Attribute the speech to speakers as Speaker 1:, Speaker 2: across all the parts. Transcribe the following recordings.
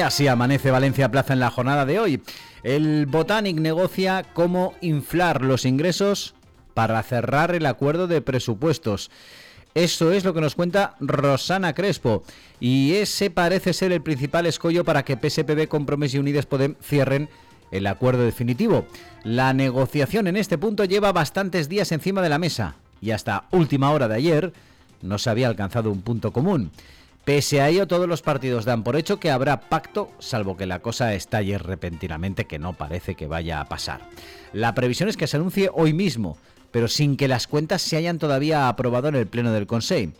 Speaker 1: así amanece Valencia Plaza en la jornada de hoy. El Botanic negocia cómo inflar los ingresos para cerrar el acuerdo de presupuestos. Eso es lo que nos cuenta Rosana Crespo. Y ese parece ser el principal escollo para que PSPB, Compromiso y Unides Podem cierren el acuerdo definitivo. La negociación en este punto lleva bastantes días encima de la mesa y hasta última hora de ayer no se había alcanzado un punto común. Pese a ello, todos los partidos dan por hecho que habrá pacto, salvo que la cosa estalle repentinamente, que no parece que vaya a pasar. La previsión es que se anuncie hoy mismo, pero sin que las cuentas se hayan todavía aprobado en el Pleno del Consejo.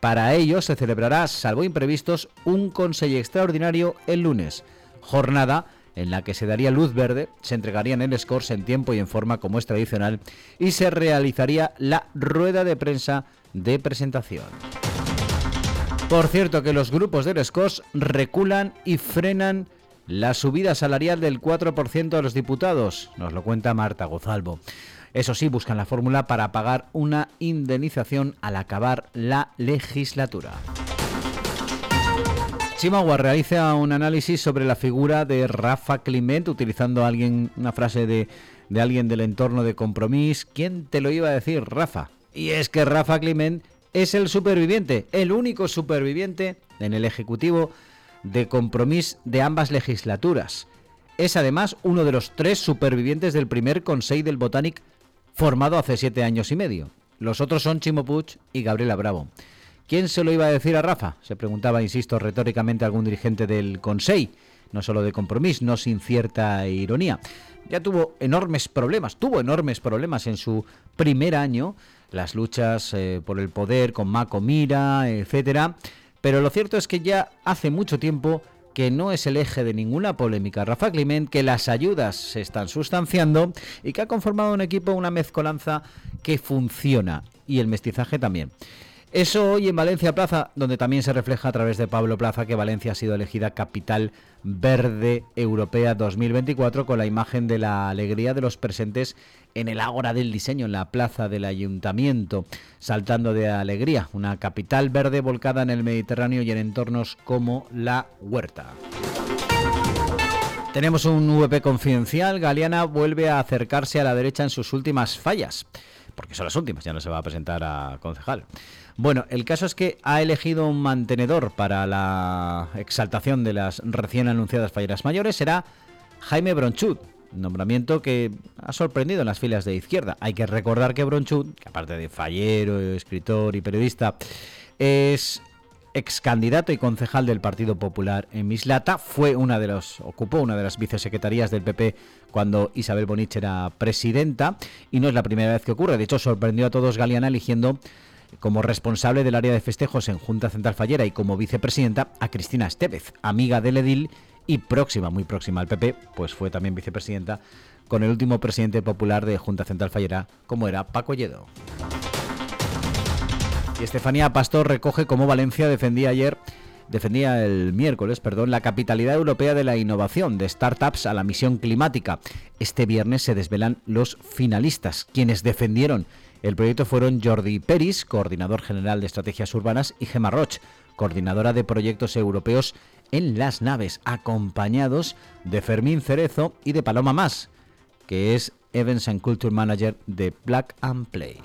Speaker 1: Para ello se celebrará, salvo imprevistos, un Consejo extraordinario el lunes, jornada en la que se daría luz verde, se entregarían el scores en tiempo y en forma como es tradicional y se realizaría la rueda de prensa de presentación. Por cierto que los grupos del SCOS reculan y frenan la subida salarial del 4% de los diputados, nos lo cuenta Marta Gozalvo. Eso sí, buscan la fórmula para pagar una indemnización al acabar la legislatura. Chimagua realiza un análisis sobre la figura de Rafa Clement utilizando alguien, una frase de, de alguien del entorno de Compromís. ¿Quién te lo iba a decir, Rafa? Y es que Rafa Clement es el superviviente, el único superviviente en el Ejecutivo de compromiso de ambas legislaturas. Es además uno de los tres supervivientes del primer Consejo del Botanic formado hace siete años y medio. Los otros son Chimo y Gabriela Bravo. ¿Quién se lo iba a decir a Rafa? Se preguntaba, insisto, retóricamente algún dirigente del Consejo, no solo de compromiso, no sin cierta ironía. Ya tuvo enormes problemas, tuvo enormes problemas en su primer año las luchas eh, por el poder con Mako Mira, etcétera. Pero lo cierto es que ya hace mucho tiempo que no es el eje de ninguna polémica Rafa Climent, que las ayudas se están sustanciando y que ha conformado un equipo, una mezcolanza que funciona y el mestizaje también. Eso hoy en Valencia Plaza, donde también se refleja a través de Pablo Plaza que Valencia ha sido elegida capital verde europea 2024 con la imagen de la alegría de los presentes en el Ágora del Diseño, en la plaza del Ayuntamiento, saltando de alegría, una capital verde volcada en el Mediterráneo y en entornos como la Huerta. Tenemos un VP confidencial, Galeana vuelve a acercarse a la derecha en sus últimas fallas, porque son las últimas, ya no se va a presentar a concejal. Bueno, el caso es que ha elegido un mantenedor para la exaltación de las recién anunciadas falleras mayores, será Jaime Bronchut, nombramiento que ha sorprendido en las filas de izquierda. Hay que recordar que Bronchut, que aparte de fallero, escritor y periodista, es ex candidato y concejal del Partido Popular en Mislata, fue una de los ocupó una de las vicesecretarías del PP cuando Isabel Bonich era presidenta. Y no es la primera vez que ocurre, de hecho sorprendió a todos Galeana eligiendo como responsable del área de festejos en Junta Central Fallera y como vicepresidenta a Cristina Estevez, amiga del edil y próxima, muy próxima al PP, pues fue también vicepresidenta con el último presidente popular de Junta Central Fallera, como era Paco Lledo. Y Estefanía Pastor recoge cómo Valencia defendía ayer defendía el miércoles, perdón, la capitalidad europea de la innovación de startups a la misión climática. Este viernes se desvelan los finalistas, quienes defendieron el proyecto fueron Jordi Peris, coordinador general de estrategias urbanas, y Gemma Roch, coordinadora de proyectos europeos en las naves, acompañados de Fermín Cerezo y de Paloma Más, que es Events and Culture Manager de Black and Play.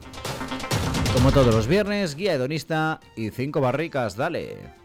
Speaker 1: Como todos los viernes, guía hedonista y cinco barricas, dale.